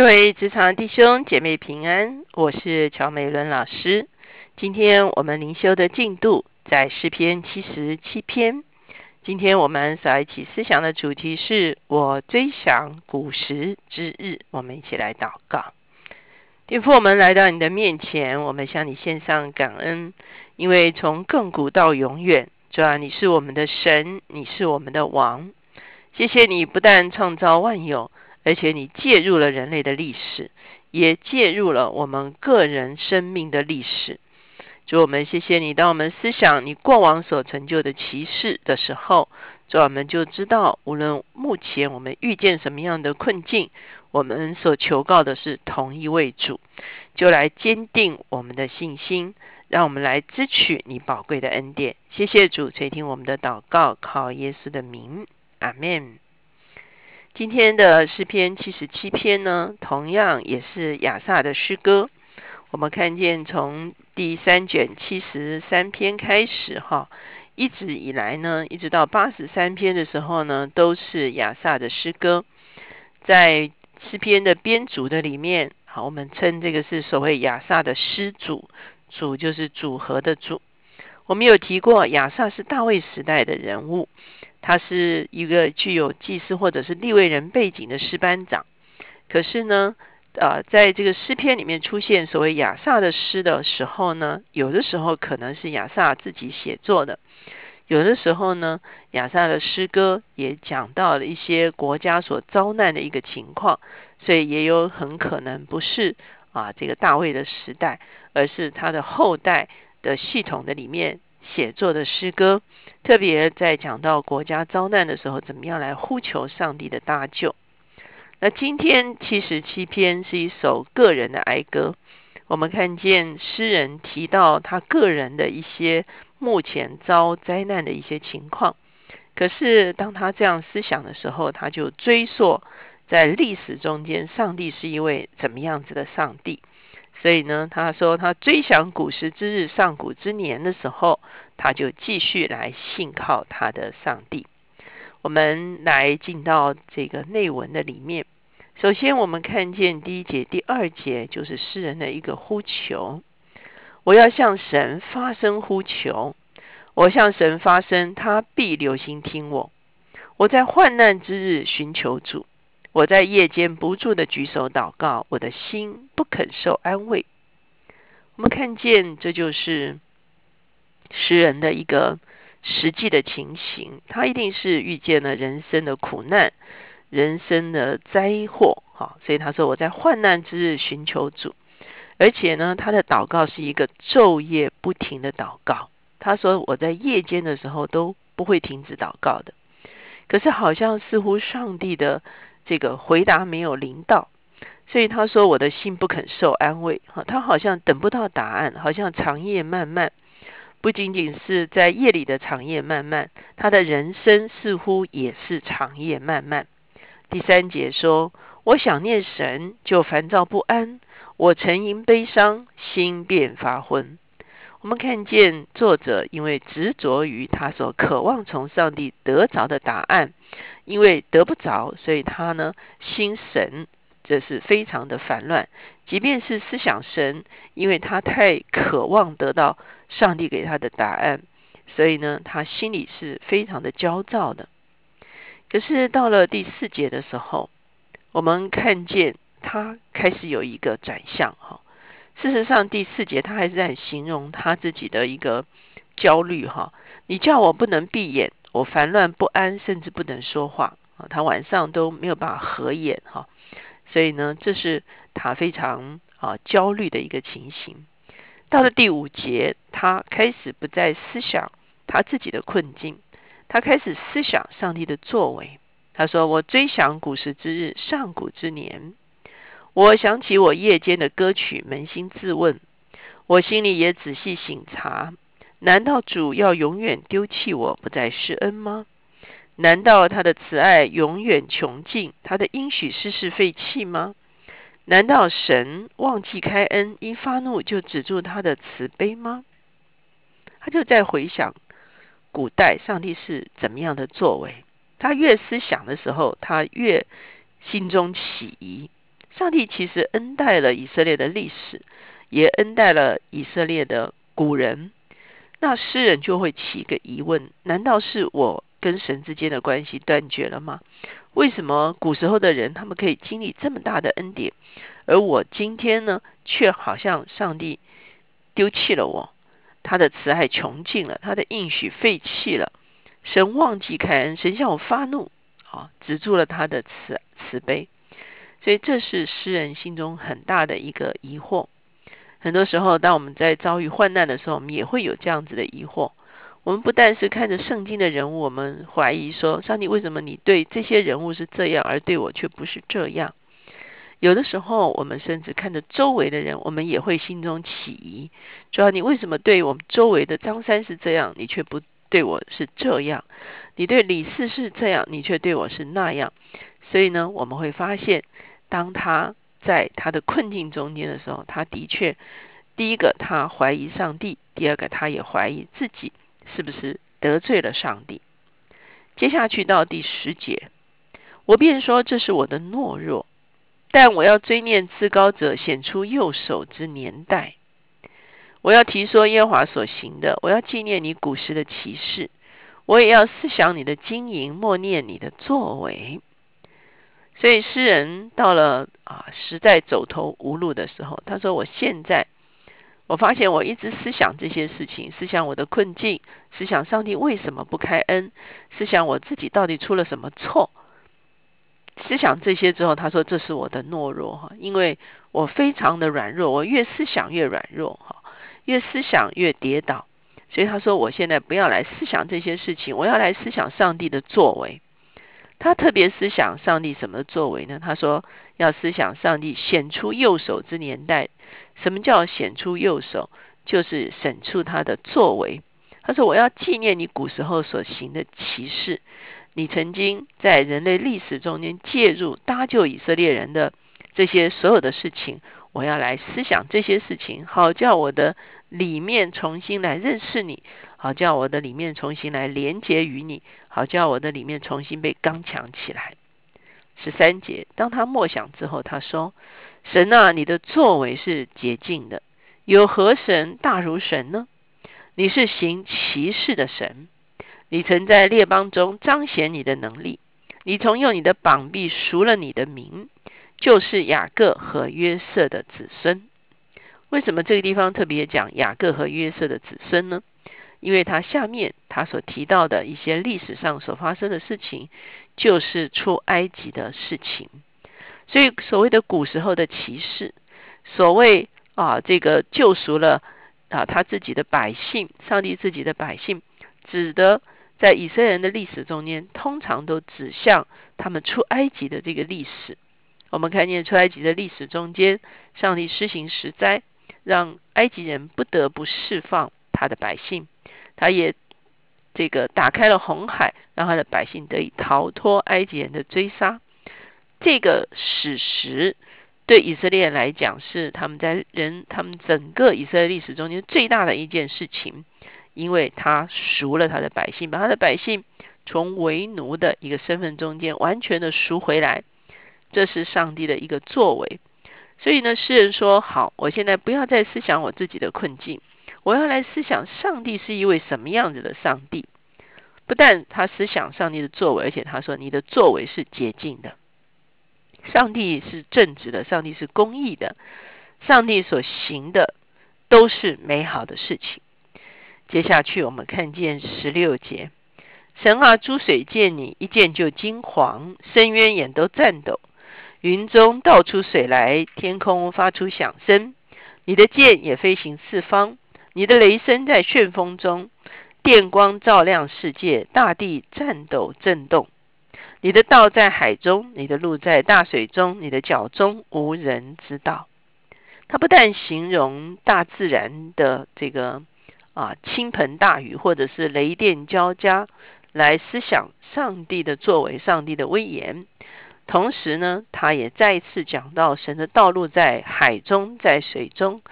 各位职场弟兄姐妹平安，我是乔美伦老师。今天我们灵修的进度在诗篇七十七篇。今天我们所一起思想的主题是我追想古时之日。我们一起来祷告。天父，我们来到你的面前，我们向你献上感恩，因为从亘古到永远，主啊，你是我们的神，你是我们的王。谢谢你不但创造万有。而且你介入了人类的历史，也介入了我们个人生命的历史。主我们谢谢你，当我们思想你过往所成就的奇事的时候，主我们就知道，无论目前我们遇见什么样的困境，我们所求告的是同一位主，就来坚定我们的信心，让我们来支取你宝贵的恩典。谢谢主垂听我们的祷告，靠耶稣的名，阿门。今天的诗篇七十七篇呢，同样也是亚萨的诗歌。我们看见从第三卷七十三篇开始，哈，一直以来呢，一直到八十三篇的时候呢，都是亚萨的诗歌。在诗篇的编组的里面，好，我们称这个是所谓亚萨的诗组，组就是组合的组。我们有提过，亚萨是大卫时代的人物。他是一个具有祭司或者是立位人背景的诗班长，可是呢，呃，在这个诗篇里面出现所谓亚萨的诗的时候呢，有的时候可能是亚萨自己写作的，有的时候呢，亚萨的诗歌也讲到了一些国家所遭难的一个情况，所以也有很可能不是啊这个大卫的时代，而是他的后代的系统的里面。写作的诗歌，特别在讲到国家遭难的时候，怎么样来呼求上帝的搭救？那今天七十七篇是一首个人的哀歌。我们看见诗人提到他个人的一些目前遭灾难的一些情况，可是当他这样思想的时候，他就追溯在历史中间，上帝是一位怎么样子的上帝？所以呢，他说他追想古时之日、上古之年的时候，他就继续来信靠他的上帝。我们来进到这个内文的里面。首先，我们看见第一节、第二节就是诗人的一个呼求：我要向神发声呼求，我向神发声，他必留心听我。我在患难之日寻求主。我在夜间不住的举手祷告，我的心不肯受安慰。我们看见，这就是诗人的一个实际的情形。他一定是遇见了人生的苦难、人生的灾祸，哈。所以他说：“我在患难之日寻求主。”而且呢，他的祷告是一个昼夜不停的祷告。他说：“我在夜间的时候都不会停止祷告的。”可是，好像似乎上帝的。这个回答没有临到，所以他说我的心不肯受安慰。哈，他好像等不到答案，好像长夜漫漫。不仅仅是在夜里的长夜漫漫，他的人生似乎也是长夜漫漫。第三节说：“我想念神，就烦躁不安；我沉吟悲伤，心便发昏。”我们看见作者因为执着于他所渴望从上帝得着的答案。因为得不着，所以他呢心神这是非常的烦乱。即便是思想神，因为他太渴望得到上帝给他的答案，所以呢他心里是非常的焦躁的。可是到了第四节的时候，我们看见他开始有一个转向哈。事实上第四节他还是在形容他自己的一个焦虑哈。你叫我不能闭眼。我烦乱不安，甚至不能说话啊！他晚上都没有办法合眼哈，所以呢，这是他非常啊焦虑的一个情形。到了第五节，他开始不再思想他自己的困境，他开始思想上帝的作为。他说：“我追想古时之日，上古之年，我想起我夜间的歌曲，扪心自问，我心里也仔细省察。”难道主要永远丢弃我不再施恩吗？难道他的慈爱永远穷尽，他的应许世事废弃吗？难道神忘记开恩，一发怒就止住他的慈悲吗？他就在回想古代上帝是怎么样的作为。他越思想的时候，他越心中起疑。上帝其实恩待了以色列的历史，也恩待了以色列的古人。那诗人就会起一个疑问：难道是我跟神之间的关系断绝了吗？为什么古时候的人他们可以经历这么大的恩典，而我今天呢，却好像上帝丢弃了我，他的慈爱穷尽了，他的应许废弃了，神忘记开恩，神向我发怒，啊，止住了他的慈慈悲。所以这是诗人心中很大的一个疑惑。很多时候，当我们在遭遇患难的时候，我们也会有这样子的疑惑。我们不但是看着圣经的人物，我们怀疑说：上帝为什么你对这些人物是这样，而对我却不是这样？有的时候，我们甚至看着周围的人，我们也会心中起疑：主要你为什么对我们周围的张三是这样，你却不对我是这样？你对李四是这样，你却对我是那样？所以呢，我们会发现。当他在他的困境中间的时候，他的确，第一个他怀疑上帝，第二个他也怀疑自己是不是得罪了上帝。接下去到第十节，我便说这是我的懦弱，但我要追念至高者显出右手之年代，我要提说耶和华所行的，我要纪念你古时的奇事，我也要思想你的经营，默念你的作为。所以诗人到了啊，实在走投无路的时候，他说：“我现在，我发现我一直思想这些事情，思想我的困境，思想上帝为什么不开恩，思想我自己到底出了什么错。思想这些之后，他说这是我的懦弱哈，因为我非常的软弱，我越思想越软弱哈，越思想越跌倒。所以他说，我现在不要来思想这些事情，我要来思想上帝的作为。”他特别思想上帝什么作为呢？他说要思想上帝显出右手之年代。什么叫显出右手？就是显出他的作为。他说我要纪念你古时候所行的奇事，你曾经在人类历史中间介入搭救以色列人的这些所有的事情，我要来思想这些事情，好叫我的里面重新来认识你。好叫我的里面重新来连接于你，好叫我的里面重新被刚强起来。十三节，当他默想之后，他说：“神啊，你的作为是洁净的，有何神大如神呢？你是行奇事的神，你曾在列邦中彰显你的能力，你曾用你的膀臂赎了你的名，就是雅各和约瑟的子孙。为什么这个地方特别讲雅各和约瑟的子孙呢？”因为他下面他所提到的一些历史上所发生的事情，就是出埃及的事情，所以所谓的古时候的骑士，所谓啊这个救赎了啊他自己的百姓，上帝自己的百姓，指的在以色列人的历史中间，通常都指向他们出埃及的这个历史。我们看见出埃及的历史中间，上帝施行十灾，让埃及人不得不释放他的百姓。他也这个打开了红海，让他的百姓得以逃脱埃及人的追杀。这个史实对以色列来讲是他们在人他们整个以色列历史中间最大的一件事情，因为他赎了他的百姓，把他的百姓从为奴的一个身份中间完全的赎回来。这是上帝的一个作为。所以呢，诗人说：“好，我现在不要再思想我自己的困境。”我要来思想上帝是一位什么样子的上帝？不但他思想上帝的作为，而且他说你的作为是洁净的，上帝是正直的，上帝是公义的，上帝所行的都是美好的事情。接下去我们看见十六节，神啊，诸水见你一见就惊惶，深渊眼都颤抖，云中倒出水来，天空发出响声，你的剑也飞行四方。你的雷声在旋风中，电光照亮世界，大地颤抖震动。你的道在海中，你的路在大水中，你的脚中无人知道。他不但形容大自然的这个啊倾盆大雨，或者是雷电交加，来思想上帝的作为、上帝的威严。同时呢，他也再一次讲到神的道路在海中，在水中。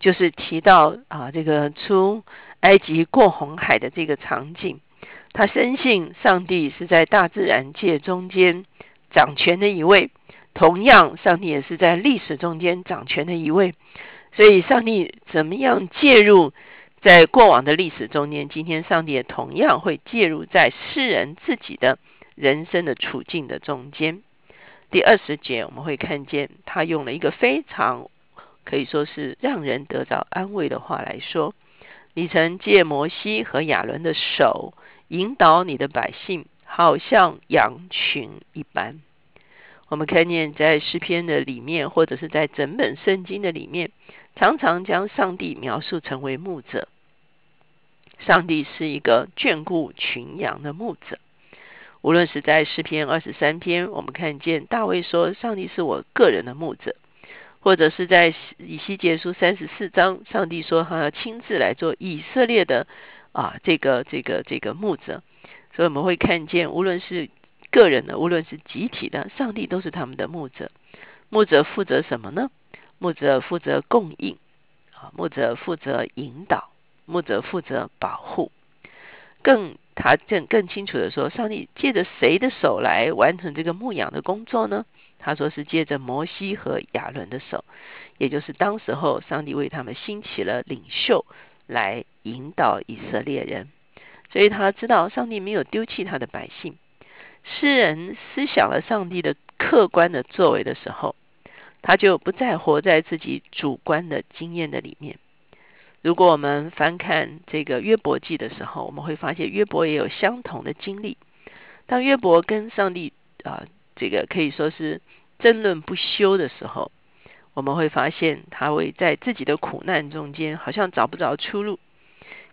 就是提到啊，这个出埃及过红海的这个场景，他深信上帝是在大自然界中间掌权的一位，同样，上帝也是在历史中间掌权的一位。所以，上帝怎么样介入在过往的历史中间？今天，上帝也同样会介入在世人自己的人生的处境的中间。第二十节，我们会看见他用了一个非常可以说是让人得到安慰的话来说：“你曾借摩西和亚伦的手引导你的百姓，好像羊群一般。”我们看见在诗篇的里面，或者是在整本圣经的里面，常常将上帝描述成为牧者。上帝是一个眷顾群羊的牧者。无论是在诗篇二十三篇，我们看见大卫说：“上帝是我个人的牧者。”或者是在以西结书三十四章，上帝说他要亲自来做以色列的啊这个这个这个牧者。所以我们会看见，无论是个人的，无论是集体的，上帝都是他们的牧者。牧者负责什么呢？牧者负责供应，啊，牧者负责引导，牧者负责保护。更他更更清楚的说，上帝借着谁的手来完成这个牧养的工作呢？他说是借着摩西和亚伦的手，也就是当时候上帝为他们兴起了领袖来引导以色列人。所以他知道上帝没有丢弃他的百姓。诗人思想了上帝的客观的作为的时候，他就不再活在自己主观的经验的里面。如果我们翻看这个约伯记的时候，我们会发现约伯也有相同的经历。当约伯跟上帝啊，这个可以说是争论不休的时候，我们会发现他会在自己的苦难中间好像找不着出路。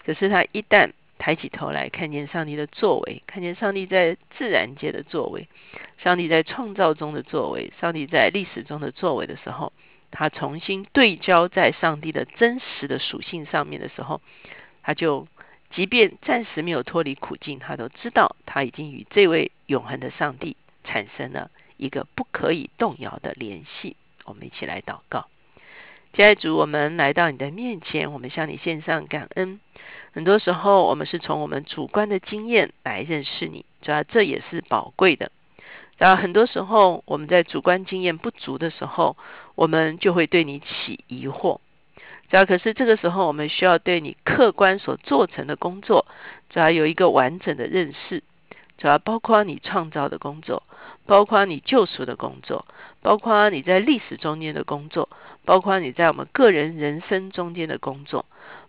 可是他一旦抬起头来看见上帝的作为，看见上帝在自然界的作为，上帝在创造中的作为，上帝在历史中的作为的时候，他重新对焦在上帝的真实的属性上面的时候，他就即便暂时没有脱离苦境，他都知道他已经与这位永恒的上帝产生了一个不可以动摇的联系。我们一起来祷告。亲爱的主，我们来到你的面前，我们向你献上感恩。很多时候，我们是从我们主观的经验来认识你，主要这也是宝贵的。然后很多时候，我们在主观经验不足的时候，我们就会对你起疑惑。主要可是这个时候，我们需要对你客观所做成的工作，主要有一个完整的认识。主要包括你创造的工作，包括你救赎的工作，包括你在历史中间的工作，包括你在我们个人人生中间的工作，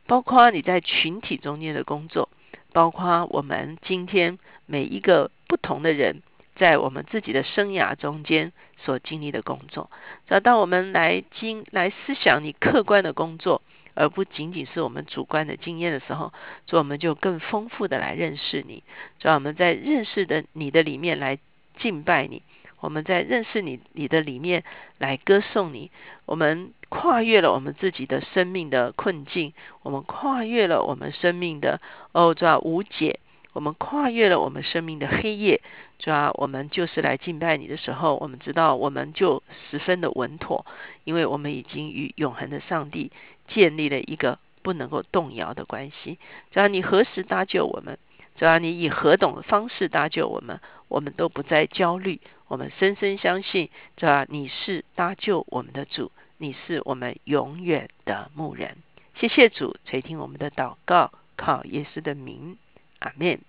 包括你在群体中间的工作，包括我们今天每一个不同的人在我们自己的生涯中间所经历的工作。只要当我们来经来思想你客观的工作。而不仅仅是我们主观的经验的时候，所以我们就更丰富的来认识你。主我们在认识的你的里面来敬拜你，我们在认识你你的里面来歌颂你。我们跨越了我们自己的生命的困境，我们跨越了我们生命的哦，主要无解。我们跨越了我们生命的黑夜，主要我们就是来敬拜你的时候，我们知道我们就十分的稳妥，因为我们已经与永恒的上帝建立了一个不能够动摇的关系。只要你何时搭救我们，只要你以何种方式搭救我们，我们都不再焦虑。我们深深相信，只要你是搭救我们的主，你是我们永远的牧人。谢谢主垂听我们的祷告，靠耶稣的名。阿门，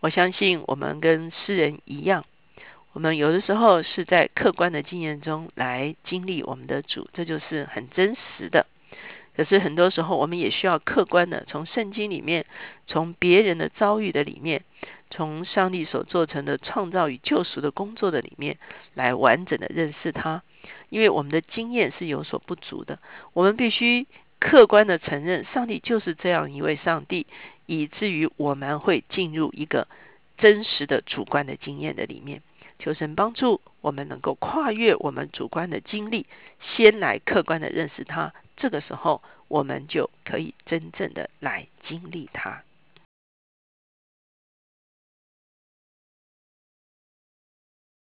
我相信我们跟诗人一样，我们有的时候是在客观的经验中来经历我们的主，这就是很真实的。可是很多时候，我们也需要客观的从圣经里面，从别人的遭遇的里面，从上帝所做成的创造与救赎的工作的里面，来完整的认识他。因为我们的经验是有所不足的，我们必须客观的承认，上帝就是这样一位上帝。以至于我们会进入一个真实的主观的经验的里面，求神帮助我们能够跨越我们主观的经历，先来客观的认识他。这个时候，我们就可以真正的来经历他。